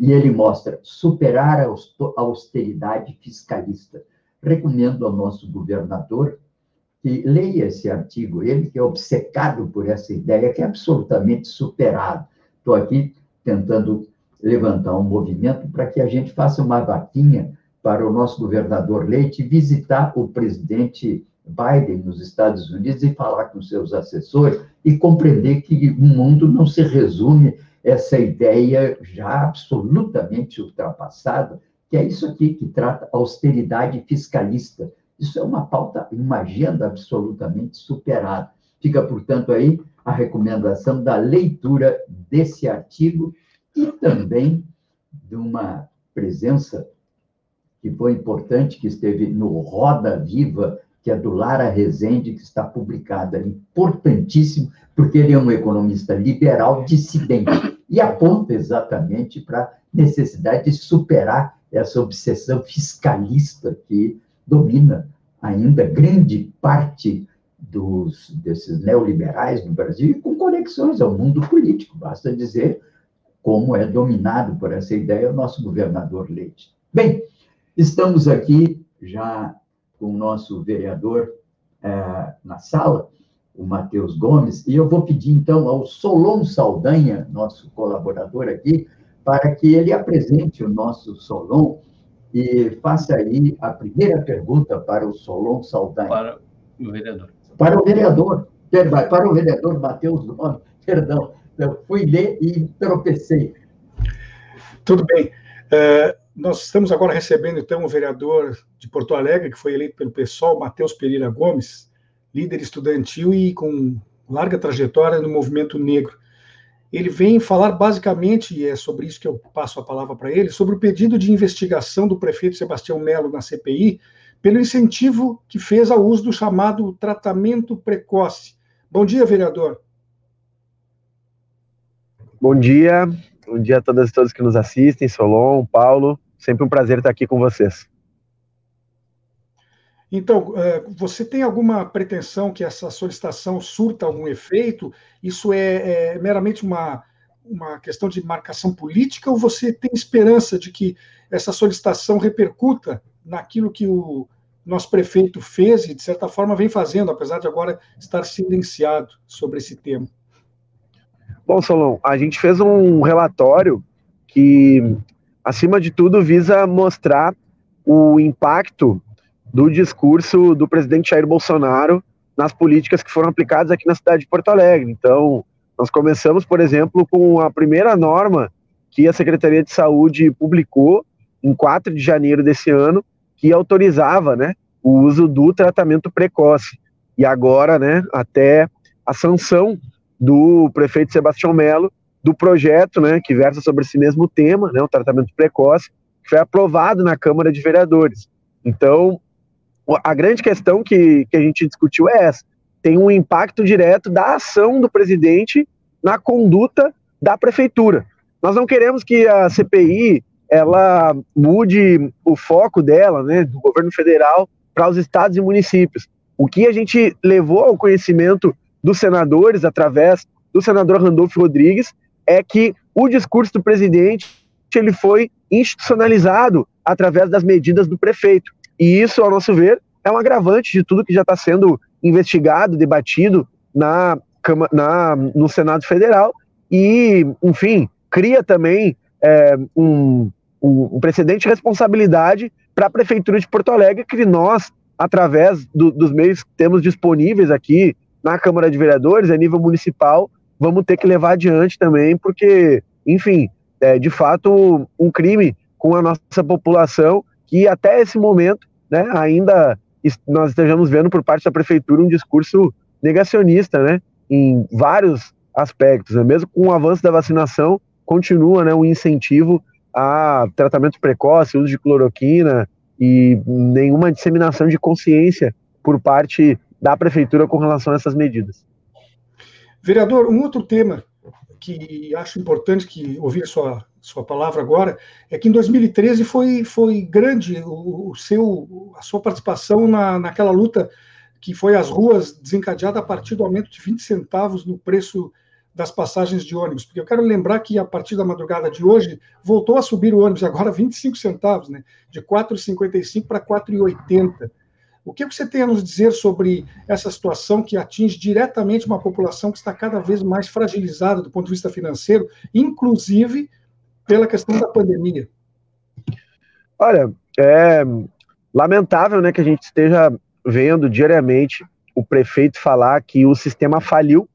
e ele mostra superar a austeridade fiscalista. Recomendo ao nosso governador que leia esse artigo, ele que é obcecado por essa ideia, que é absolutamente superado. Estou aqui tentando levantar um movimento para que a gente faça uma vaquinha para o nosso governador Leite visitar o presidente Biden nos Estados Unidos e falar com seus assessores e compreender que o mundo não se resume essa ideia já absolutamente ultrapassada, que é isso aqui que trata austeridade fiscalista. Isso é uma pauta, uma agenda absolutamente superada. Fica, portanto, aí a recomendação da leitura desse artigo e também de uma presença que foi importante, que esteve no Roda Viva, que é do Lara Rezende, que está publicada, importantíssimo, porque ele é um economista liberal dissidente e aponta exatamente para a necessidade de superar essa obsessão fiscalista que domina ainda grande parte dos, desses neoliberais no Brasil, e com conexões ao mundo político. Basta dizer como é dominado por essa ideia o nosso governador Leite. Bem, estamos aqui já com o nosso vereador é, na sala, o Matheus Gomes, e eu vou pedir então ao Solon Saldanha, nosso colaborador aqui, para que ele apresente o nosso Solon e faça aí a primeira pergunta para o Solon Saldanha. Para o vereador. Para o vereador, para o vereador Matheus Gomes, perdão, eu fui ler e tropecei. Tudo bem. Uh, nós estamos agora recebendo, então, o vereador de Porto Alegre, que foi eleito pelo PSOL, Matheus Pereira Gomes, líder estudantil e com larga trajetória no movimento negro. Ele vem falar basicamente, e é sobre isso que eu passo a palavra para ele, sobre o pedido de investigação do prefeito Sebastião Melo na CPI, pelo incentivo que fez ao uso do chamado tratamento precoce. Bom dia, vereador. Bom dia, bom dia a todas e todos que nos assistem, Solon, Paulo, sempre um prazer estar aqui com vocês. Então, é, você tem alguma pretensão que essa solicitação surta algum efeito? Isso é, é meramente uma, uma questão de marcação política ou você tem esperança de que essa solicitação repercuta naquilo que o nosso prefeito fez e, de certa forma, vem fazendo, apesar de agora estar silenciado sobre esse tema? Bom, Solon, a gente fez um relatório que, acima de tudo, visa mostrar o impacto do discurso do presidente Jair Bolsonaro nas políticas que foram aplicadas aqui na cidade de Porto Alegre. Então, nós começamos, por exemplo, com a primeira norma que a Secretaria de Saúde publicou em 4 de janeiro desse ano, que autorizava né, o uso do tratamento precoce. E agora, né, até a sanção do prefeito Sebastião Melo, do projeto né, que versa sobre esse mesmo tema, né, o tratamento precoce, que foi aprovado na Câmara de Vereadores. Então, a grande questão que, que a gente discutiu é essa: tem um impacto direto da ação do presidente na conduta da prefeitura. Nós não queremos que a CPI ela mude o foco dela, né, do governo federal para os estados e municípios. O que a gente levou ao conhecimento dos senadores, através do senador Randolfo Rodrigues, é que o discurso do presidente ele foi institucionalizado através das medidas do prefeito. E isso, ao nosso ver, é um agravante de tudo que já está sendo investigado, debatido na, na, no Senado Federal e, enfim, cria também é, um, um, precedente de responsabilidade para a Prefeitura de Porto Alegre, que nós, através do, dos meios que temos disponíveis aqui na Câmara de Vereadores, a nível municipal, vamos ter que levar adiante também, porque, enfim, é de fato um crime com a nossa população que até esse momento, né, ainda nós estejamos vendo por parte da prefeitura um discurso negacionista, né, em vários aspectos, né? mesmo com o avanço da vacinação, continua, né, um incentivo a tratamento precoce, uso de cloroquina e nenhuma disseminação de consciência por parte da prefeitura com relação a essas medidas. Vereador, um outro tema que acho importante que ouvir sua sua palavra agora é que em 2013 foi foi grande o, o seu a sua participação na, naquela luta que foi às ruas desencadeada a partir do aumento de 20 centavos no preço das passagens de ônibus, porque eu quero lembrar que a partir da madrugada de hoje voltou a subir o ônibus, agora 25 centavos, né? De 4,55 para 4,80. O que você tem a nos dizer sobre essa situação que atinge diretamente uma população que está cada vez mais fragilizada do ponto de vista financeiro, inclusive pela questão da pandemia? Olha, é lamentável né, que a gente esteja vendo diariamente o prefeito falar que o sistema faliu,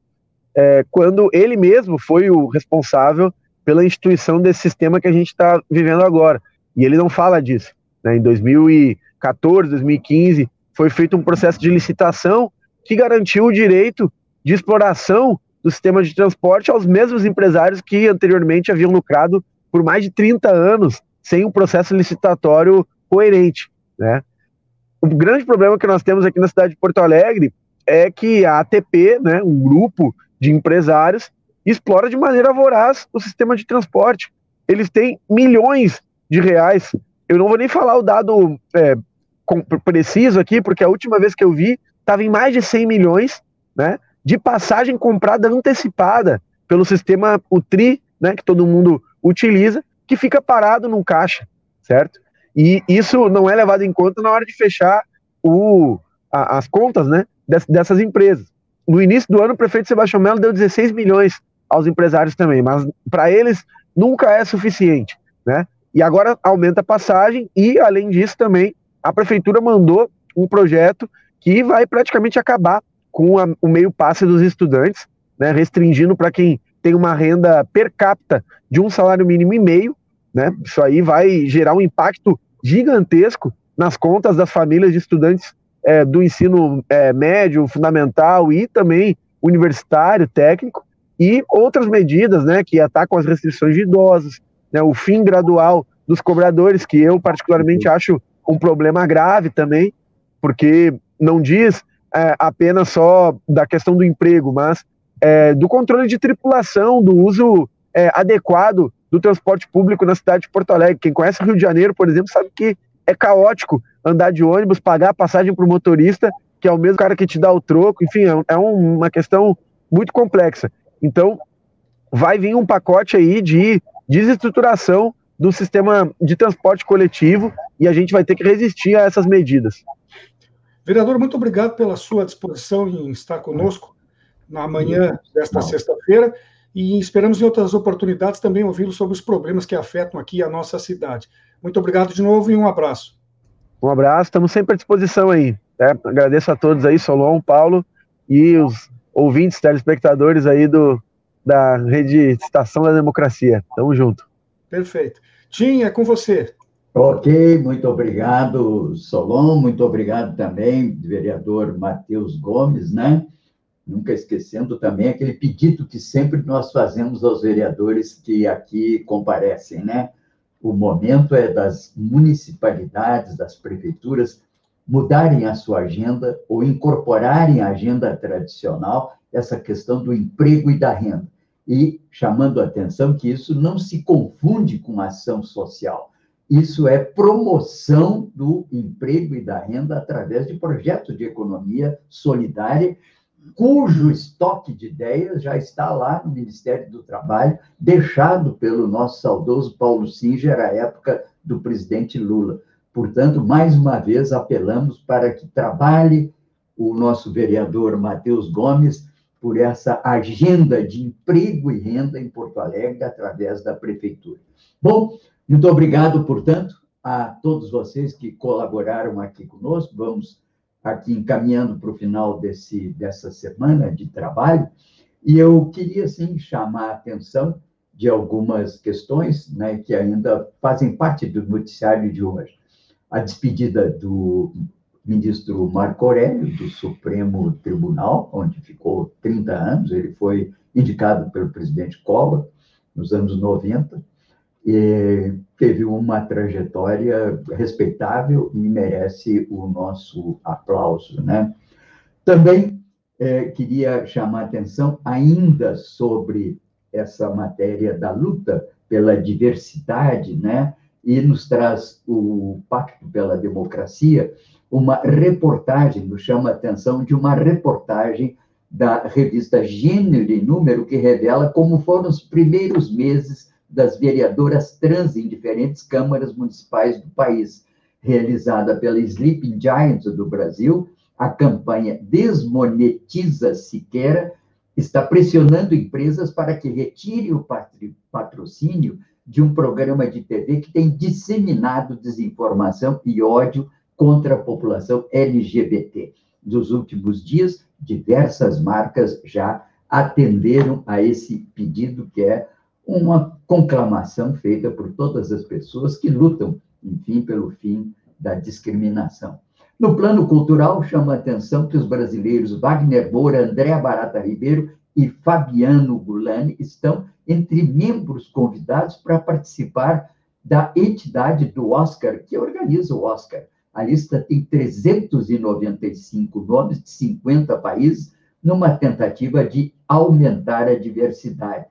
é, quando ele mesmo foi o responsável pela instituição desse sistema que a gente está vivendo agora. E ele não fala disso. Né? Em 2014, 2015, foi feito um processo de licitação que garantiu o direito de exploração do sistema de transporte aos mesmos empresários que anteriormente haviam lucrado por mais de 30 anos sem um processo licitatório coerente. Né? O grande problema que nós temos aqui na cidade de Porto Alegre é que a ATP, né, um grupo de empresários, explora de maneira voraz o sistema de transporte. Eles têm milhões de reais. Eu não vou nem falar o dado é, preciso aqui, porque a última vez que eu vi estava em mais de 100 milhões né, de passagem comprada antecipada pelo sistema UTRI, né, que todo mundo utiliza, que fica parado num caixa, certo? E isso não é levado em conta na hora de fechar o, a, as contas né, dessas empresas. No início do ano, o prefeito Sebastião Melo deu 16 milhões aos empresários também, mas para eles nunca é suficiente. Né? E agora aumenta a passagem e, além disso, também a prefeitura mandou um projeto que vai praticamente acabar com a, o meio passe dos estudantes, né, restringindo para quem tem uma renda per capita de um salário mínimo e meio, né? Isso aí vai gerar um impacto gigantesco nas contas das famílias de estudantes é, do ensino é, médio, fundamental e também universitário, técnico, e outras medidas, né, que atacam as restrições de idosos, né, o fim gradual dos cobradores, que eu particularmente acho um problema grave também, porque não diz é, apenas só da questão do emprego, mas é, do controle de tripulação, do uso é, adequado do transporte público na cidade de Porto Alegre. Quem conhece o Rio de Janeiro, por exemplo, sabe que é caótico andar de ônibus, pagar a passagem para o motorista, que é o mesmo cara que te dá o troco, enfim, é, é uma questão muito complexa. Então, vai vir um pacote aí de desestruturação do sistema de transporte coletivo e a gente vai ter que resistir a essas medidas. Vereador, muito obrigado pela sua disposição em estar conosco na manhã desta sexta-feira e esperamos em outras oportunidades também ouvi-lo sobre os problemas que afetam aqui a nossa cidade. Muito obrigado de novo e um abraço. Um abraço, estamos sempre à disposição aí. Né? Agradeço a todos aí, Solon, Paulo e os ouvintes, telespectadores aí do, da rede Estação da Democracia. Tamo junto. Perfeito. Tim, é com você. Ok, muito obrigado, Solon, muito obrigado também, vereador Matheus Gomes, né? Nunca esquecendo também aquele pedido que sempre nós fazemos aos vereadores que aqui comparecem, né? O momento é das municipalidades, das prefeituras, mudarem a sua agenda ou incorporarem à agenda tradicional essa questão do emprego e da renda e chamando a atenção que isso não se confunde com ação social. Isso é promoção do emprego e da renda através de projetos de economia solidária, cujo estoque de ideias já está lá no Ministério do Trabalho, deixado pelo nosso saudoso Paulo Singer à época do presidente Lula. Portanto, mais uma vez, apelamos para que trabalhe o nosso vereador Matheus Gomes por essa agenda de emprego e renda em Porto Alegre através da prefeitura. Bom, muito obrigado, portanto, a todos vocês que colaboraram aqui conosco. Vamos aqui encaminhando para o final desse, dessa semana de trabalho. E eu queria, sim, chamar a atenção de algumas questões né, que ainda fazem parte do noticiário de hoje. A despedida do ministro Marco Aurélio, do Supremo Tribunal, onde ficou 30 anos, ele foi indicado pelo presidente Collor nos anos 90, e teve uma trajetória respeitável e merece o nosso aplauso. Né? Também é, queria chamar atenção ainda sobre essa matéria da luta pela diversidade, né? e nos traz o Pacto pela Democracia, uma reportagem, nos chama a atenção de uma reportagem da revista Gênero e Número, que revela como foram os primeiros meses das vereadoras trans em diferentes câmaras municipais do país. Realizada pela Sleeping Giants do Brasil, a campanha Desmonetiza Siqueira está pressionando empresas para que retirem o patrocínio de um programa de TV que tem disseminado desinformação e ódio contra a população LGBT. Nos últimos dias, diversas marcas já atenderam a esse pedido, que é uma conclamação feita por todas as pessoas que lutam, enfim, pelo fim da discriminação. No plano cultural, chama a atenção que os brasileiros Wagner Moura, André Barata Ribeiro e Fabiano Gulani estão entre membros convidados para participar da entidade do Oscar, que organiza o Oscar. A lista tem 395 nomes de 50 países, numa tentativa de aumentar a diversidade.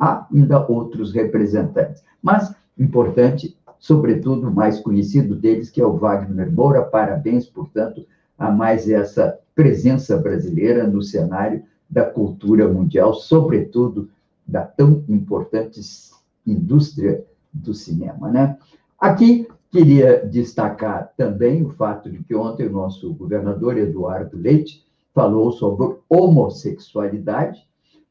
Há ainda outros representantes, mas importante sobretudo o mais conhecido deles, que é o Wagner Moura. Parabéns, portanto, a mais essa presença brasileira no cenário da cultura mundial, sobretudo da tão importante indústria do cinema, né? Aqui queria destacar também o fato de que ontem o nosso governador Eduardo Leite falou sobre homossexualidade,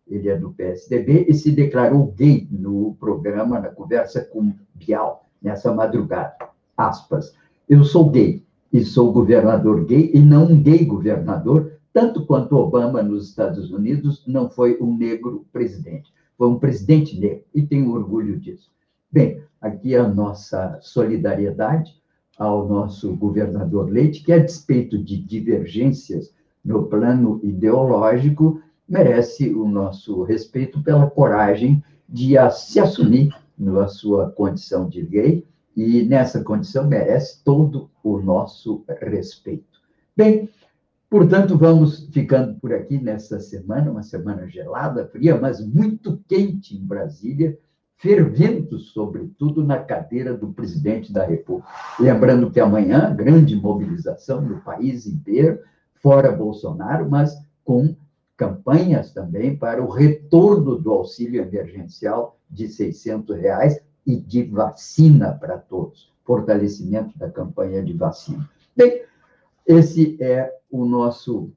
ele é do PSDB e se declarou gay no programa, na conversa com Bial nessa madrugada. Aspas. Eu sou gay e sou governador gay e não um gay governador, tanto quanto Obama nos Estados Unidos não foi um negro presidente, foi um presidente negro e tenho orgulho disso. Bem, aqui a nossa solidariedade ao nosso governador Leite, que a despeito de divergências no plano ideológico, merece o nosso respeito pela coragem de se assumir na sua condição de gay, e nessa condição merece todo o nosso respeito. Bem, portanto, vamos ficando por aqui nessa semana, uma semana gelada, fria, mas muito quente em Brasília, fervendo, sobretudo, na cadeira do presidente da República. Lembrando que amanhã, grande mobilização no país inteiro, fora Bolsonaro, mas com campanhas também para o retorno do auxílio emergencial de 600 reais e de vacina para todos, fortalecimento da campanha de vacina. Bem, esse é o nosso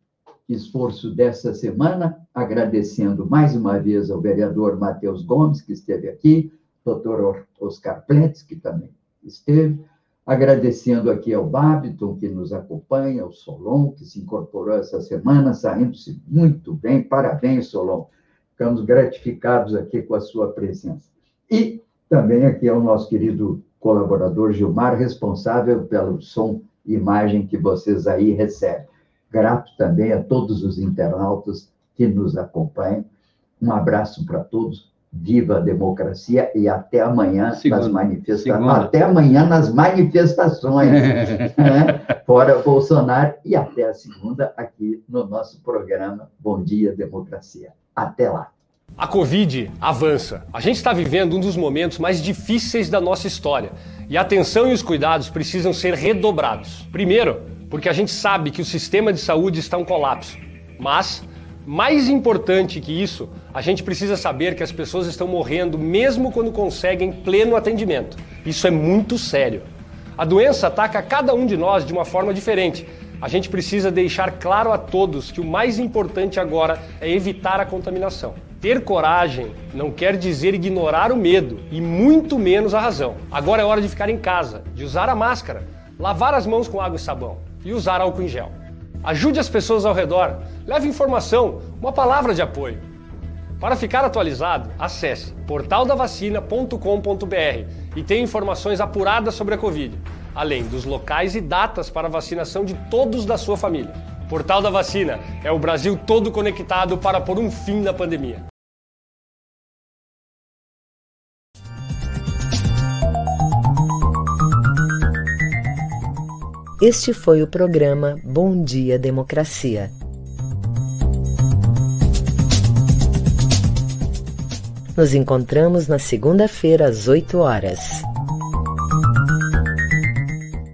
esforço dessa semana, agradecendo mais uma vez ao vereador Matheus Gomes, que esteve aqui, doutor Oscar Plentes, que também esteve, agradecendo aqui ao Babiton, que nos acompanha, ao Solon, que se incorporou essa semana, saindo-se muito bem, parabéns, Solon, Ficamos gratificados aqui com a sua presença. E também aqui é o nosso querido colaborador Gilmar, responsável pelo som e imagem que vocês aí recebem. Grato também a todos os internautas que nos acompanham. Um abraço para todos. Viva a democracia e até amanhã Segunda. nas manifestações. Até amanhã nas manifestações. né? Fora Bolsonaro e até a segunda aqui no nosso programa Bom Dia Democracia. Até lá. A Covid avança. A gente está vivendo um dos momentos mais difíceis da nossa história e a atenção e os cuidados precisam ser redobrados. Primeiro, porque a gente sabe que o sistema de saúde está em colapso. Mas, mais importante que isso, a gente precisa saber que as pessoas estão morrendo mesmo quando conseguem pleno atendimento. Isso é muito sério. A doença ataca cada um de nós de uma forma diferente a gente precisa deixar claro a todos que o mais importante agora é evitar a contaminação. Ter coragem não quer dizer ignorar o medo e muito menos a razão. Agora é hora de ficar em casa, de usar a máscara, lavar as mãos com água e sabão e usar álcool em gel. Ajude as pessoas ao redor, leve informação, uma palavra de apoio. Para ficar atualizado, acesse portaldavacina.com.br e tenha informações apuradas sobre a Covid além dos locais e datas para vacinação de todos da sua família. Portal da Vacina é o Brasil todo conectado para pôr um fim na pandemia. Este foi o programa Bom Dia Democracia. Nos encontramos na segunda-feira às 8 horas.